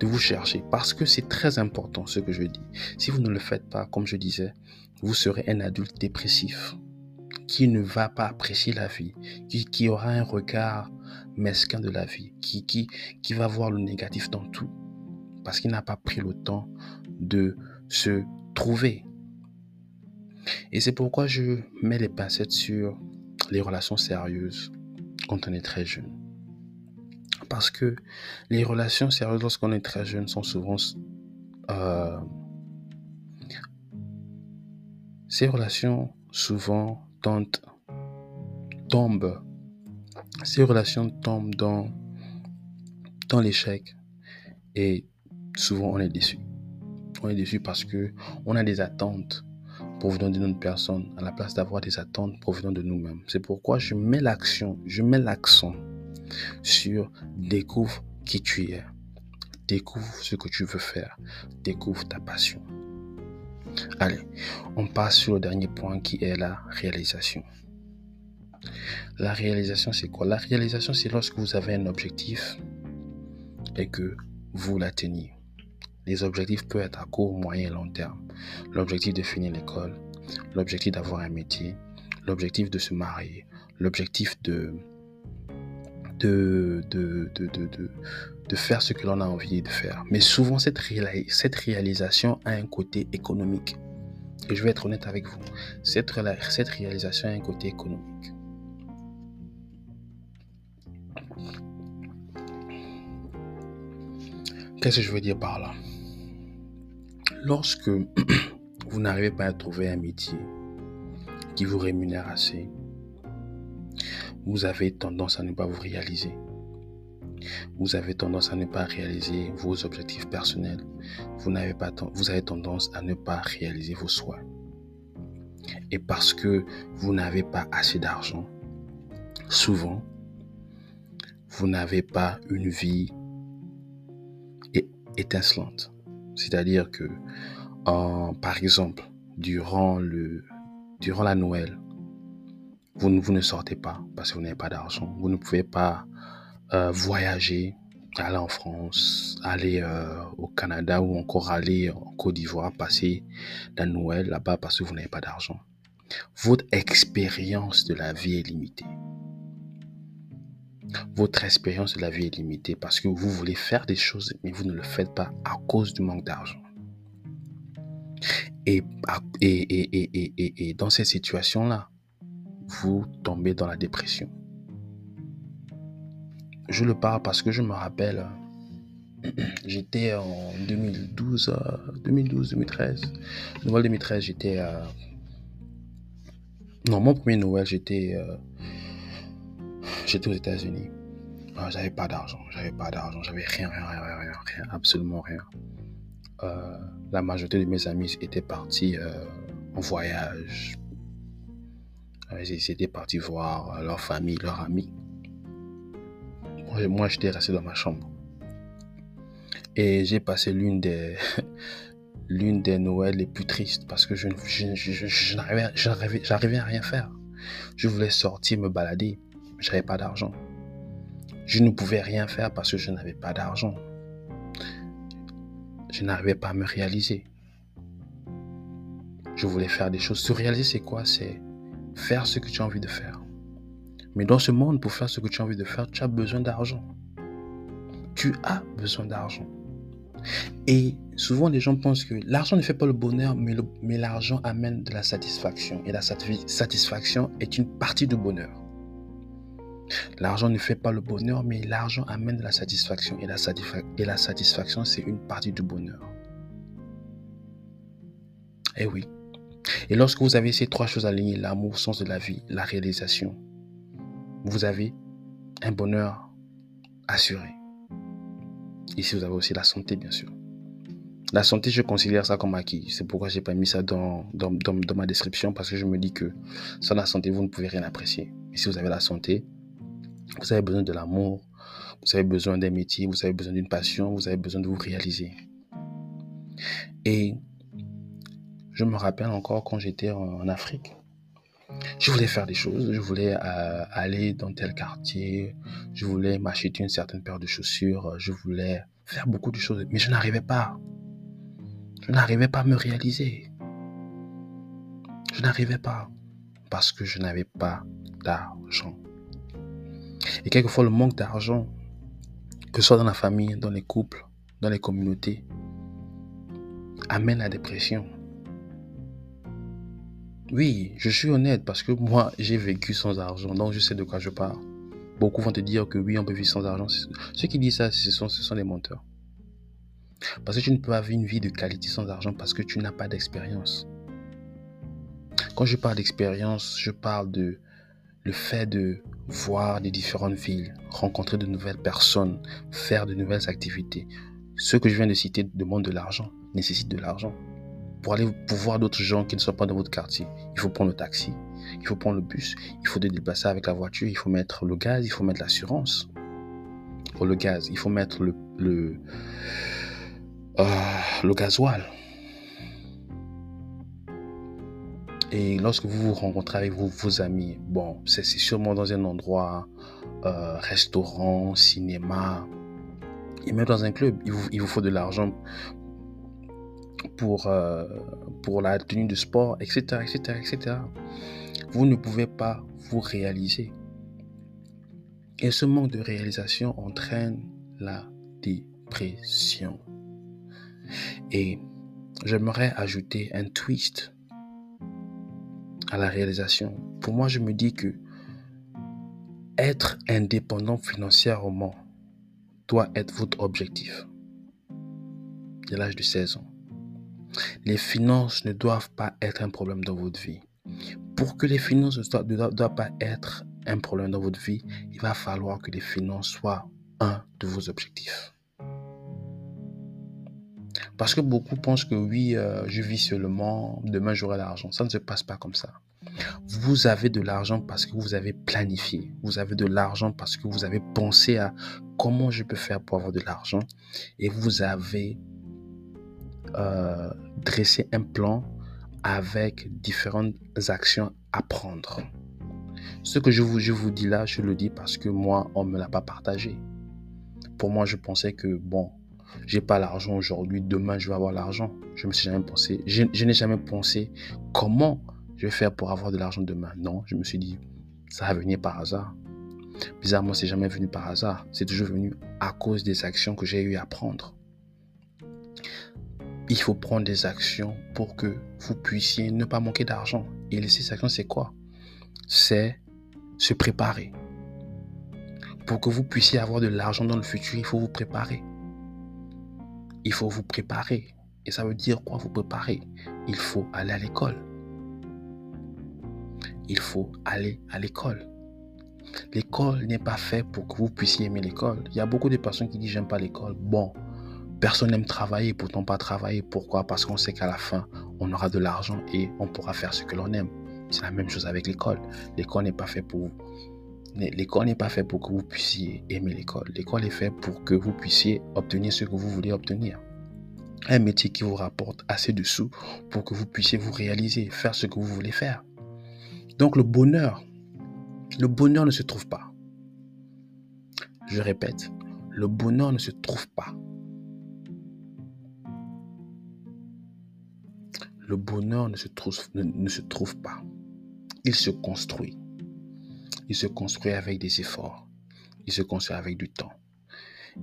de vous chercher parce que c'est très important ce que je dis. Si vous ne le faites pas, comme je disais, vous serez un adulte dépressif qui ne va pas apprécier la vie, qui, qui aura un regard mesquin de la vie, qui, qui, qui va voir le négatif dans tout parce qu'il n'a pas pris le temps de se trouver. Et c'est pourquoi je mets les pincettes sur les relations sérieuses quand on est très jeune. Parce que les relations sérieuses lorsqu'on est très jeune sont souvent... Euh, ces relations souvent tentent, tombent. Ces relations tombent dans, dans l'échec. Et souvent on est déçu. On est déçu parce que on a des attentes provenant d'une autre personne à la place d'avoir des attentes provenant de nous-mêmes. C'est pourquoi je mets l'action, je mets l'accent sur découvre qui tu es, découvre ce que tu veux faire, découvre ta passion. Allez, on passe sur le dernier point qui est la réalisation. La réalisation, c'est quoi? La réalisation, c'est lorsque vous avez un objectif et que vous l'atteignez. Les objectifs peuvent être à court, moyen et long terme. L'objectif de finir l'école, l'objectif d'avoir un métier, l'objectif de se marier, l'objectif de de, de, de, faire ce que l'on a envie de faire. Mais souvent, cette, cette réalisation a un côté économique. Et je vais être honnête avec vous. Cette, cette réalisation a un côté économique. Qu'est-ce que je veux dire par là? Lorsque *clears throat* vous n'arrivez pas à trouver un métier qui vous rémunère assez, vous avez tendance à ne pas vous réaliser. Vous avez tendance à ne pas réaliser vos objectifs personnels. Vous, pas vous avez tendance à ne pas réaliser vos souhaits. Et parce que vous n'avez pas assez d'argent, souvent, vous n'avez pas une vie étincelante. C'est-à-dire que, par exemple, durant, le, durant la Noël, vous, vous ne sortez pas parce que vous n'avez pas d'argent. Vous ne pouvez pas euh, voyager, aller en France, aller euh, au Canada ou encore aller en Côte d'Ivoire, passer la Noël là-bas parce que vous n'avez pas d'argent. Votre expérience de la vie est limitée. Votre expérience de la vie est limitée parce que vous voulez faire des choses, mais vous ne le faites pas à cause du manque d'argent. Et, et, et, dans cette situation-là, vous tombez dans la dépression. Je le parle parce que je me rappelle, *clears throat* j'étais en 2012, 2012, 2013. Noël 2013, j'étais... non, mon premier Noël, j'étais... Euh, aux États-Unis. Ah, j'avais pas d'argent, j'avais pas d'argent, j'avais rien, rien, rien, rien, rien, absolument rien. Euh, la majorité de mes amis étaient partis euh, en voyage. Euh, ils étaient partis voir leur famille, leurs amis. Moi, j'étais resté dans ma chambre. Et j'ai passé l'une des, *laughs* l'une des Noëls les plus tristes parce que je, je, je, je n'arrivais à rien faire. Je voulais sortir, me balader je n'avais pas d'argent. Je ne pouvais rien faire parce que je n'avais pas d'argent. Je n'arrivais pas à me réaliser. Je voulais faire des choses. Se réaliser, c'est quoi? C'est faire ce que tu as envie de faire. Mais dans ce monde, pour faire ce que tu as envie de faire, tu as besoin d'argent. Tu as besoin d'argent. Et souvent, les gens pensent que l'argent ne fait pas le bonheur, mais, l'argent amène de la satisfaction. Et la satisfaction est une partie du bonheur. L'argent ne fait pas le bonheur, mais l'argent amène la satisfaction. Et la, satisfaction, c'est une partie du bonheur. Eh oui. Et lorsque vous avez ces trois choses alignées, l'amour, sens de la vie, la réalisation, vous avez un bonheur assuré. Ici, vous avez aussi la santé, bien sûr. La santé, je considère ça comme acquis. C'est pourquoi je n'ai pas mis ça dans, dans, dans, ma description, parce que je me dis que sans la santé, vous ne pouvez rien apprécier. Et si vous avez la santé, vous avez besoin de l'amour, vous avez besoin d'un métier, vous avez besoin d'une passion, vous avez besoin de vous réaliser. Et je me rappelle encore quand j'étais en Afrique, je voulais faire des choses, je voulais euh, aller dans tel quartier, je voulais m'acheter une certaine paire de chaussures, je voulais faire beaucoup de choses, mais je n'arrivais pas. Je n'arrivais pas à me réaliser. Je n'arrivais pas parce que je n'avais pas d'argent. Et quelquefois, le manque d'argent, que ce soit dans la famille, dans les couples, dans les communautés, amène la dépression. Oui, je suis honnête parce que moi, j'ai vécu sans argent, donc je sais de quoi je parle. Beaucoup vont te dire que oui, on peut vivre sans argent. Ceux qui disent ça, ce sont, ce sont des menteurs. Parce que tu ne peux pas vivre une vie de qualité sans argent parce que tu n'as pas d'expérience. Quand je parle d'expérience, je parle de le fait de voir des différentes villes, rencontrer de nouvelles personnes, faire de nouvelles activités, ce que je viens de citer demande de l'argent, nécessite de l'argent. Pour aller voir d'autres gens qui ne sont pas dans votre quartier, il faut prendre le taxi, il faut prendre le bus, il faut déplacer avec la voiture, il faut mettre le gaz, il faut mettre l'assurance. Pour le gaz, il faut mettre le, le, euh, le gasoil. Et lorsque vous vous rencontrez avec vos, amis, bon, c'est sûrement dans un endroit, euh, restaurant, cinéma, et même dans un club, il vous, faut de l'argent pour, euh, pour la tenue de sport, etc., etc., etc. Vous ne pouvez pas vous réaliser. Et ce manque de réalisation entraîne la dépression. Et j'aimerais ajouter un twist à la réalisation. Pour moi, je me dis que être indépendant financièrement doit être votre objectif dès l'âge de 16 ans. Les finances ne doivent pas être un problème dans votre vie. Pour que les finances ne doivent, pas être un problème dans votre vie, il va falloir que les finances soient un de vos objectifs. Parce que beaucoup pensent que oui, euh, je vis seulement, demain j'aurai l'argent. Ça ne se passe pas comme ça. Vous avez de l'argent parce que vous avez planifié. Vous avez de l'argent parce que vous avez pensé à comment je peux faire pour avoir de l'argent. Et vous avez euh, dressé un plan avec différentes actions à prendre. Ce que je vous, je vous dis là, je le dis parce que moi, on ne me l'a pas partagé. Pour moi, je pensais que, bon, j'ai pas l'argent aujourd'hui, demain, je vais avoir l'argent. Je me suis jamais pensé, je, je n'ai jamais pensé comment je vais faire pour avoir de l'argent demain. Non, je me suis dit, ça va venir par hasard. Bizarrement, c'est jamais venu par hasard. C'est toujours venu à cause des actions que j'ai eu à prendre. Il faut prendre des actions pour que vous puissiez ne pas manquer d'argent. Et ces actions, c'est quoi? C'est se préparer. Pour que vous puissiez avoir de l'argent dans le futur, il faut vous préparer. Il faut vous préparer. Et ça veut dire quoi vous préparer? Il faut aller à l'école il faut aller à l'école. L'école n'est pas faite pour que vous puissiez aimer l'école. Il y a beaucoup de personnes qui disent j'aime pas l'école. Bon, personne n'aime travailler, pourtant pas travailler. Pourquoi? Parce qu'on sait qu'à la fin, on aura de l'argent et on pourra faire ce que l'on aime. C'est la même chose avec l'école. L'école n'est pas fait pour vous. L'école n'est pas fait pour que vous puissiez aimer l'école. L'école est faite pour que vous puissiez obtenir ce que vous voulez obtenir. Un métier qui vous rapporte assez de sous pour que vous puissiez vous réaliser, faire ce que vous voulez faire. Donc le bonheur, le bonheur ne se trouve pas. Je répète, le bonheur ne se trouve pas. Le bonheur ne se trouve, pas. Il se construit. Il se construit avec des efforts. Il se construit avec du temps.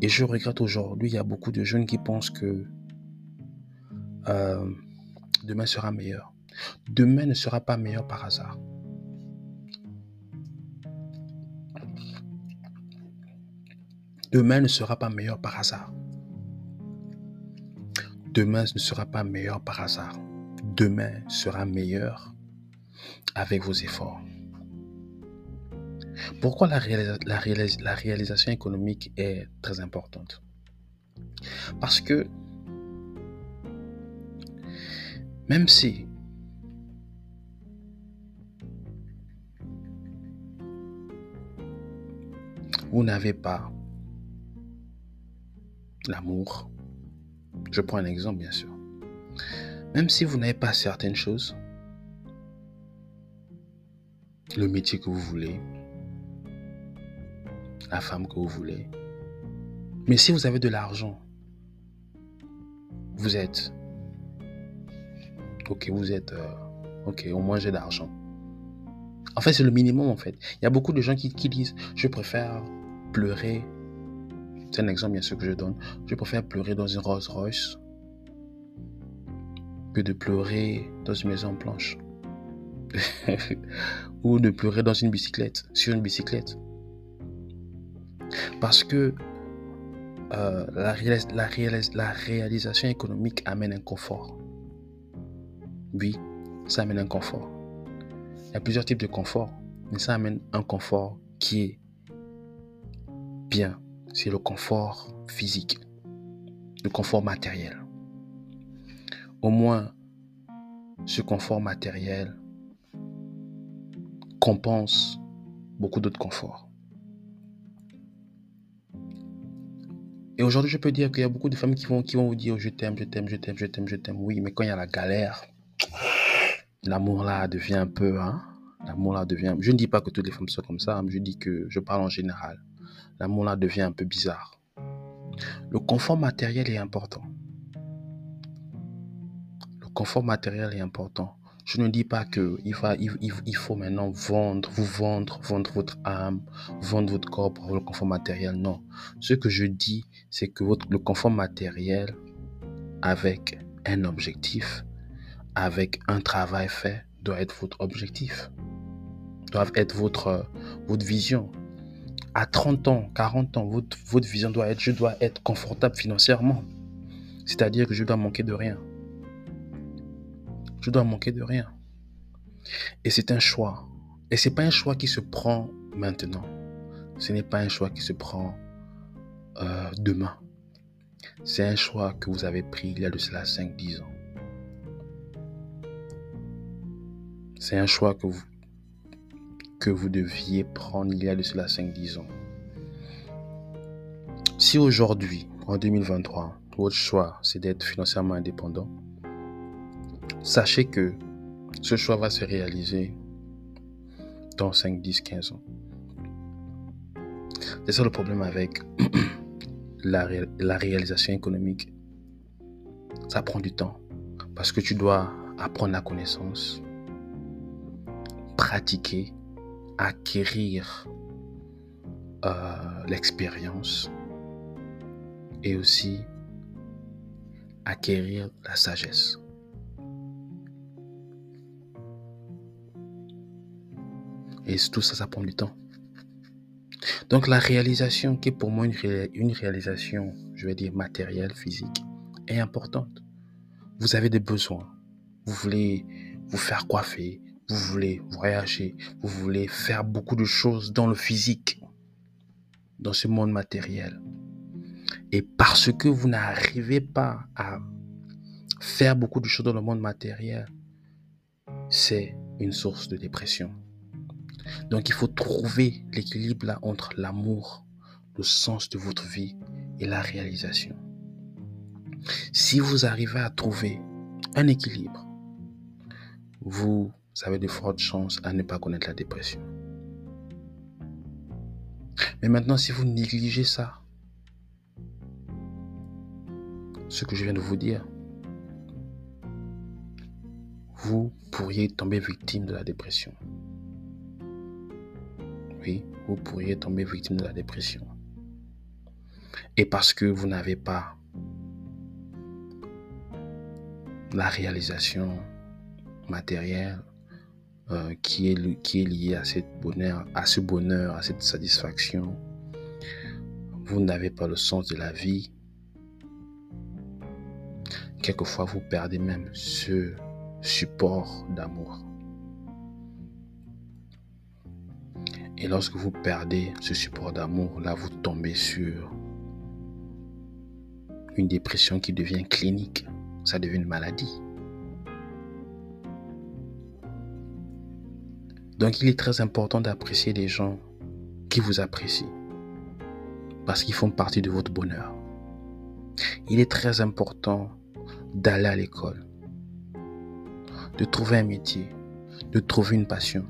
Et je regrette aujourd'hui, il y a beaucoup de jeunes qui pensent que euh, demain sera meilleur. Demain ne sera pas meilleur par hasard. Demain ne sera pas meilleur par hasard. Demain ne sera pas meilleur par hasard. Demain sera meilleur avec vos efforts. Pourquoi la, réalisation économique est très importante? Parce que même si vous n'avez pas l'amour. Je prends un exemple, bien sûr. Même si vous n'avez pas certaines choses, le métier que vous voulez, la femme que vous voulez, mais si vous avez de l'argent, vous êtes, ok, vous êtes, euh, ok, au moins j'ai d'argent. En fait, c'est le minimum, en fait. Il y a beaucoup de gens qui, qui disent, je préfère pleurer c'est un exemple bien sûr que je donne. Je préfère pleurer dans une Rolls Royce que de pleurer dans une maison blanche. *laughs* Ou de pleurer dans une bicyclette, sur une bicyclette. Parce que euh, la, réalisation économique amène un confort. Oui, ça amène un confort. Il y a plusieurs types de confort, mais ça amène un confort qui est bien c'est le confort physique. le confort matériel. Au moins, ce confort matériel compense beaucoup d'autres conforts. Et aujourd'hui, je peux dire qu'il y a beaucoup de femmes qui vont, vous dire je t'aime, je t'aime, je t'aime, je t'aime, je t'aime. Oui, mais quand il y a la galère, l'amour là devient un peu, hein, l'amour là devient. Je ne dis pas que toutes les femmes sont comme ça, mais je dis que je parle en général. L'amour là devient un peu bizarre. Le confort matériel est important. Confort matériel est important. Je ne dis pas que il, faut maintenant vendre, vous vendre, vendre votre âme, vendre votre corps pour le confort matériel. Non. Ce que je dis, c'est que votre, le confort matériel, avec un objectif, avec un travail fait, doit être votre objectif. Doit être votre, votre vision. À 30 ans, 40 ans, votre, votre vision doit être, je dois être confortable financièrement. C'est-à-dire que je dois manquer de rien. Je dois manquer de rien. Et c'est un choix. Et c'est pas un choix qui se prend maintenant. Ce n'est pas un choix qui se prend euh, demain. C'est un choix que vous avez pris il y a de cela 5-10 ans. C'est un choix que vous, que vous deviez prendre il y a de cela 5-10 ans. Si aujourd'hui, en 2023, votre choix, c'est d'être financièrement indépendant, Sachez que ce choix va se réaliser dans 5, 10, 15 ans. C'est ça le problème avec *clears throat* la, réalisation économique. Ça prend du temps parce que tu dois apprendre la connaissance, pratiquer, acquérir euh, l'expérience et aussi acquérir la sagesse. Et tout ça, ça prend du temps. Donc la réalisation qui est pour moi une, réalisation, je vais dire matérielle, physique, est importante. Vous avez des besoins. Vous voulez vous faire coiffer, vous voulez voyager, vous voulez faire beaucoup de choses dans le physique, dans ce monde matériel. Et parce que vous n'arrivez pas à faire beaucoup de choses dans le monde matériel, c'est une source de dépression. Donc il faut trouver l'équilibre entre l'amour, le sens de votre vie et la réalisation. Si vous arrivez à trouver un équilibre, vous avez de fortes chances à ne pas connaître la dépression. Mais maintenant, si vous négligez ça, ce que je viens de vous dire, vous pourriez tomber victime de la dépression vous pourriez tomber victime de la dépression. Et parce que vous n'avez pas la réalisation matérielle euh, qui, est, liée à, cette à ce bonheur, à cette satisfaction, vous n'avez pas le sens de la vie. Quelquefois, vous perdez même ce support d'amour. Et lorsque vous perdez ce support d'amour, là, vous tombez sur une dépression qui devient clinique. Ça devient une maladie. Donc il est très important d'apprécier les gens qui vous apprécient. Parce qu'ils font partie de votre bonheur. Il est très important d'aller à l'école. De trouver un métier. De trouver une passion.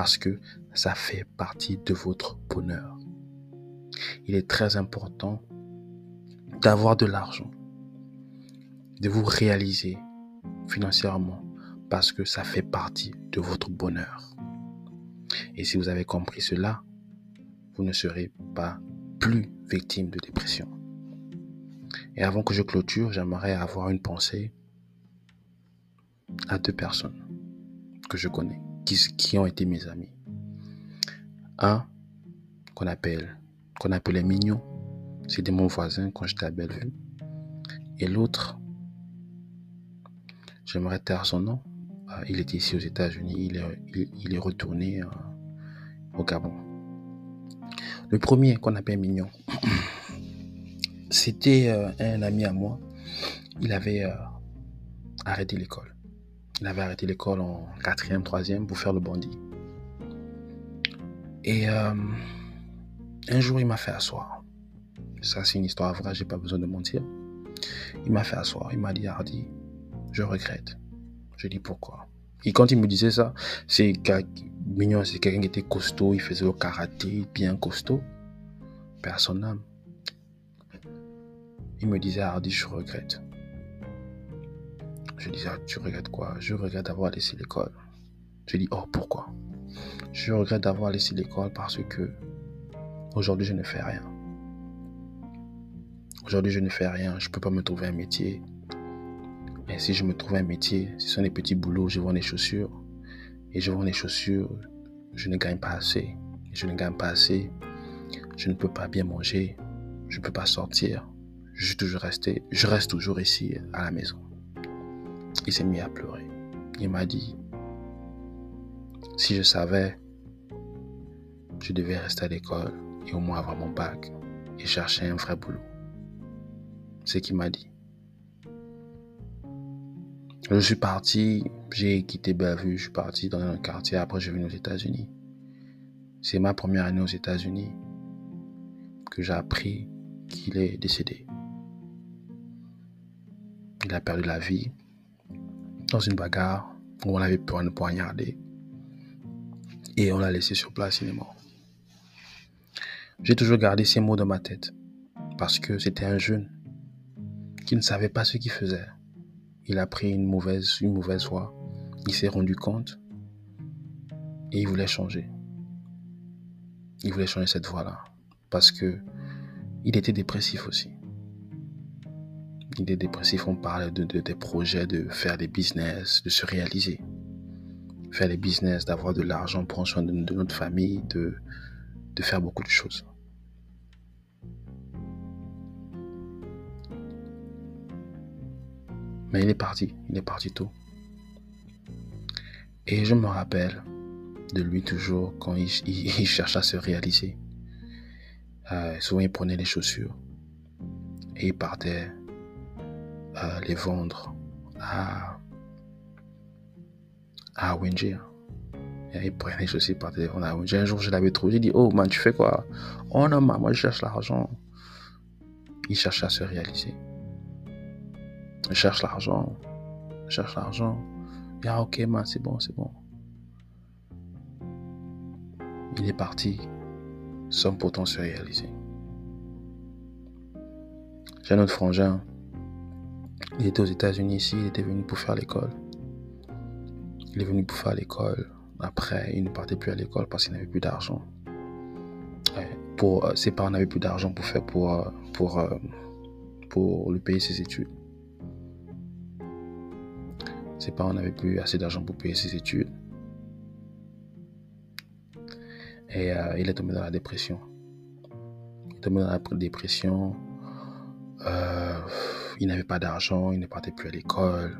Parce que ça fait partie de votre bonheur. Il est très important d'avoir de l'argent, de vous réaliser financièrement parce que ça fait partie de votre bonheur. Et si vous avez compris cela, vous ne serez pas plus victime de dépression. Et avant que je clôture, j'aimerais avoir une pensée à deux personnes que je connais, qui, ont été mes amis. Un qu'on appelle, qu'on appelait Mignon, c'était mon voisin quand j'étais à Bellevue. Et l'autre, j'aimerais taire son nom. Euh, il était ici aux États-Unis, il est, il, est retourné euh, au Gabon. Le premier qu'on appelle Mignon, *clears throat* c'était euh, un ami à moi. Il avait arrêté l'école. Il avait arrêté l'école en quatrième, troisième pour faire le bandit. Et euh, un jour, il m'a fait asseoir. Ça, c'est une histoire vraie, j'ai pas besoin de mentir. Il m'a fait asseoir. Il m'a dit, Hardy, je regrette. Je dis pourquoi. Et quand il me disait ça, c'est mignon, c'est quelqu'un qui était costaud, il faisait le karaté, bien costaud. Personne n'aime. Il me disait, Hardy, je regrette. Je disais, ah, tu regrettes quoi? Je regrette d'avoir laissé l'école. Je dis, oh, pourquoi? Je regrette d'avoir laissé l'école parce que aujourd'hui, je ne fais rien. Aujourd'hui, je ne fais rien. Je ne peux pas me trouver un métier. Et si je me trouve un métier, ce sont des petits boulots, je vends des chaussures. Et je vends des chaussures, je ne gagne pas assez. Je ne gagne pas assez. Je ne peux pas bien manger. Je ne peux pas sortir. Je suis toujours resté, je reste toujours ici à la maison. Il s'est mis à pleurer. Il m'a dit, si je savais, je devais rester à l'école et au moins avoir mon bac et chercher un vrai boulot. C'est ce qu'il m'a dit. Je suis parti, j'ai quitté Bellevue, je suis parti dans un quartier, après je suis venu aux États-Unis. C'est ma première année aux États-Unis que j'ai appris qu'il est décédé. Il a perdu la vie dans une bagarre où on avait peur de poignarder. Et on l'a laissé sur place, il est mort. J'ai toujours gardé ces mots dans ma tête parce que c'était un jeune qui ne savait pas ce qu'il faisait il a pris une mauvaise, une mauvaise voie. Il s'est rendu compte et il voulait changer. Il voulait changer cette voie-là parce que il était dépressif aussi. Il était dépressif, on parlait de, des projets, de faire des business, de se réaliser. Faire des business, d'avoir de l'argent, prendre soin de, notre famille, de, de faire beaucoup de choses. Mais il est parti, il est parti tôt. Et je me rappelle de lui toujours quand il, cherchait à se réaliser. Euh, souvent, il prenait les chaussures et il partait les vendre à, à Wenji. il prenait les chaussures, il partait les vendre à Wenji. Un jour, je l'avais trouvé, j'ai dit, oh man, tu fais quoi Oh non, man, moi je cherche l'argent. Il cherchait à se réaliser. Je cherche l'argent. Je cherche l'argent. Ah, ok, man, c'est bon, c'est bon. Il est parti sans pourtant se réaliser. J'ai un autre frangin. Il était aux États-Unis ici, il était venu pour faire l'école. Il est venu pour faire l'école. Après, il ne partait plus à l'école parce qu'il n'avait plus d'argent. Pour, euh, ses parents n'avaient plus d'argent pour faire pour, euh, pour, euh, pour lui payer ses études. Ses parents n'avaient plus assez d'argent pour payer ses études. Et il est tombé dans la dépression. Il est tombé dans la dépression. Euh, il n'avait pas d'argent, il ne partait plus à l'école.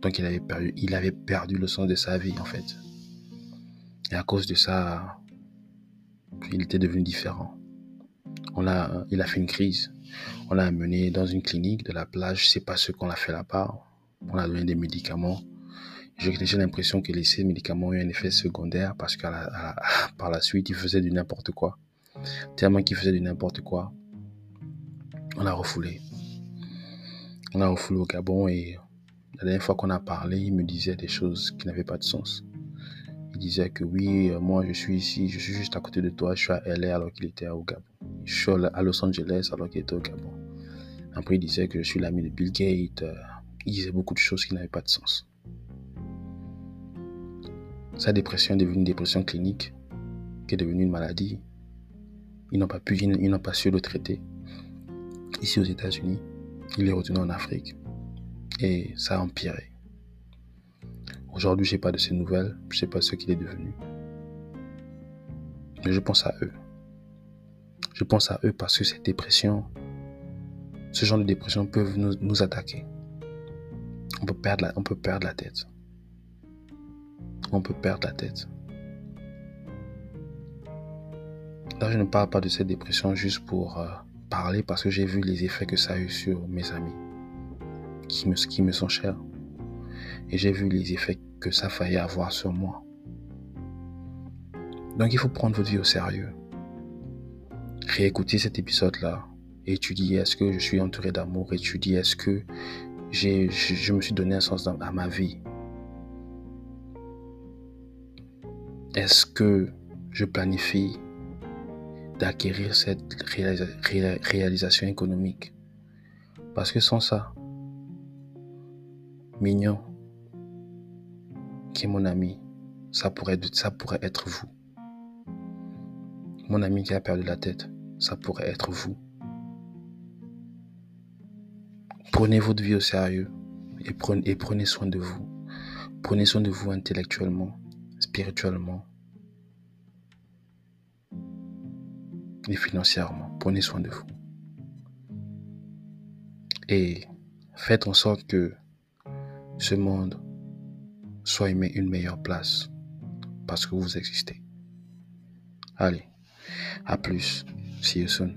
Donc il avait, perdu, il avait perdu le sens de sa vie en fait. Et à cause de ça, il était devenu différent. On a, il a fait une crise. On l'a amené dans une clinique de la plage. Sais pas ce qu'on a fait là-bas on a donné des médicaments. J'ai l'impression que ces médicaments ont eu un effet secondaire parce que *laughs* par la suite, il faisait du n'importe quoi. Tellement qu'il faisait du n'importe quoi. On a refoulé. On a refoulé au Gabon et la dernière fois qu'on a parlé, il me disait des choses qui n'avaient pas de sens. Il disait que oui, moi je suis ici, je suis juste à côté de toi, je suis à LA alors qu'il était au Gabon. Je suis à Los Angeles alors qu'il était au Gabon. Après, il disait que je suis l'ami de Bill Gates, euh, il disait beaucoup de choses qui n'avaient pas de sens. Sa dépression est devenue une dépression clinique, qui est devenue une maladie. Ils n'ont pas pu, ils n'ont pas su le traiter. Ici aux États-Unis, il est retourné en Afrique et ça a empiré. Aujourd'hui, je n'ai pas de ses nouvelles, je ne sais pas ce qu'il est devenu. Mais je pense à eux. Je pense à eux parce que cette dépression, ce genre de dépression peuvent nous attaquer on peut perdre la, on peut perdre la tête. On peut perdre la tête. Là, je ne parle pas de cette dépression juste pour, euh, parler parce que j'ai vu les effets que ça a eu sur mes amis qui me, qui me sont chers. Et j'ai vu les effets que ça faillit avoir sur moi. Donc il faut prendre votre vie au sérieux. Réécouter cet épisode-là. Étudier est-ce que je suis entouré d'amour? Étudier est-ce que j'ai, je, me suis donné un sens à ma vie? Est-ce que je planifie d'acquérir cette réalisation économique Parce que sans ça, Mignon, qui est mon ami, ça pourrait, ça pourrait être vous. Mon ami qui a perdu la tête, ça pourrait être vous. Prenez votre vie au sérieux et prenez, et prenez soin de vous. Prenez soin de vous intellectuellement, spirituellement et financièrement. Prenez soin de vous. Et faites en sorte que ce monde soit une meilleure place parce que vous existez. Allez, à plus. See you soon.